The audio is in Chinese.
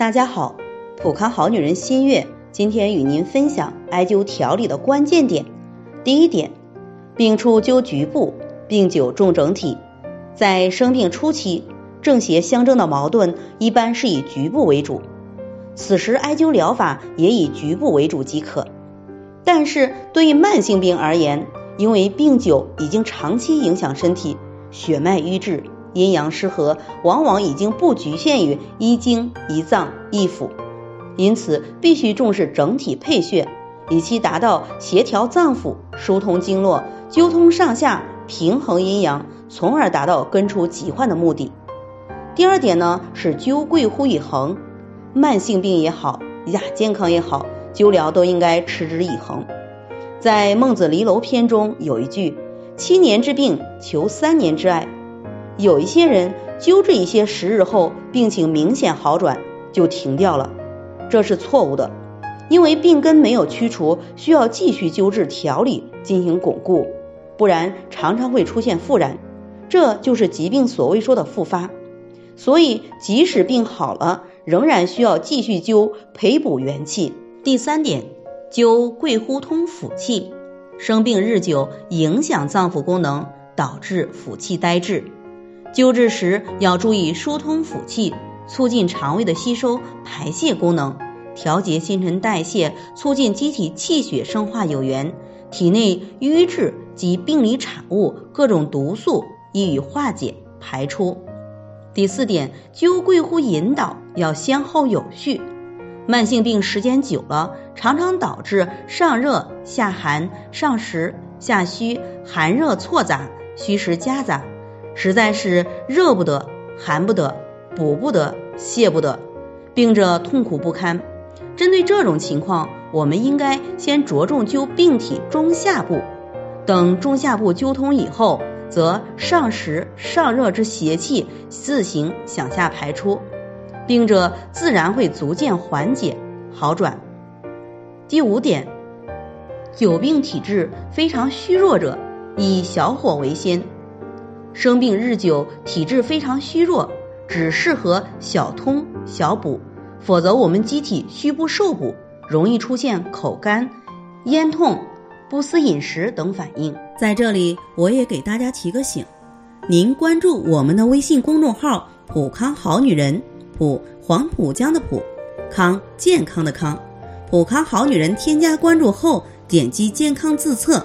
大家好，普康好女人新月今天与您分享艾灸调理的关键点。第一点，病初灸局部，病久重整体。在生病初期，正邪相争的矛盾一般是以局部为主，此时艾灸疗法也以局部为主即可。但是对于慢性病而言，因为病久已经长期影响身体，血脉瘀滞。阴阳失和往往已经不局限于一经一脏一腑，因此必须重视整体配穴，以期达到协调脏腑、疏通经络、纠通上下、平衡阴阳，从而达到根除疾患的目的。第二点呢是灸贵乎以恒，慢性病也好，亚健康也好，灸疗都应该持之以恒。在《孟子离楼篇》中有一句：“七年之病，求三年之艾。”有一些人灸治一些时日后，病情明显好转就停掉了，这是错误的，因为病根没有驱除，需要继续灸治调理进行巩固，不然常常会出现复燃，这就是疾病所谓说的复发。所以即使病好了，仍然需要继续灸培补元气。第三点，灸贵乎通腑气，生病日久影响脏腑功能，导致腑气呆滞。灸治时要注意疏通腑气，促进肠胃的吸收排泄功能，调节新陈代谢，促进机体气血生化有源，体内瘀滞及病理产物、各种毒素易于化解排出。第四点，灸贵乎引导，要先后有序。慢性病时间久了，常常导致上热下寒、上实下虚、寒热错杂、虚实夹杂。实在是热不得，寒不得，补不得，泻不得，病者痛苦不堪。针对这种情况，我们应该先着重灸病体中下部，等中下部灸通以后，则上实上热之邪气自行向下排出，病者自然会逐渐缓解好转。第五点，久病体质非常虚弱者，以小火为先。生病日久，体质非常虚弱，只适合小通小补，否则我们机体虚不受补，容易出现口干、咽痛、不思饮食等反应。在这里，我也给大家提个醒：您关注我们的微信公众号“普康好女人”，普黄浦江的普，康健康的康，普康好女人。添加关注后，点击健康自测。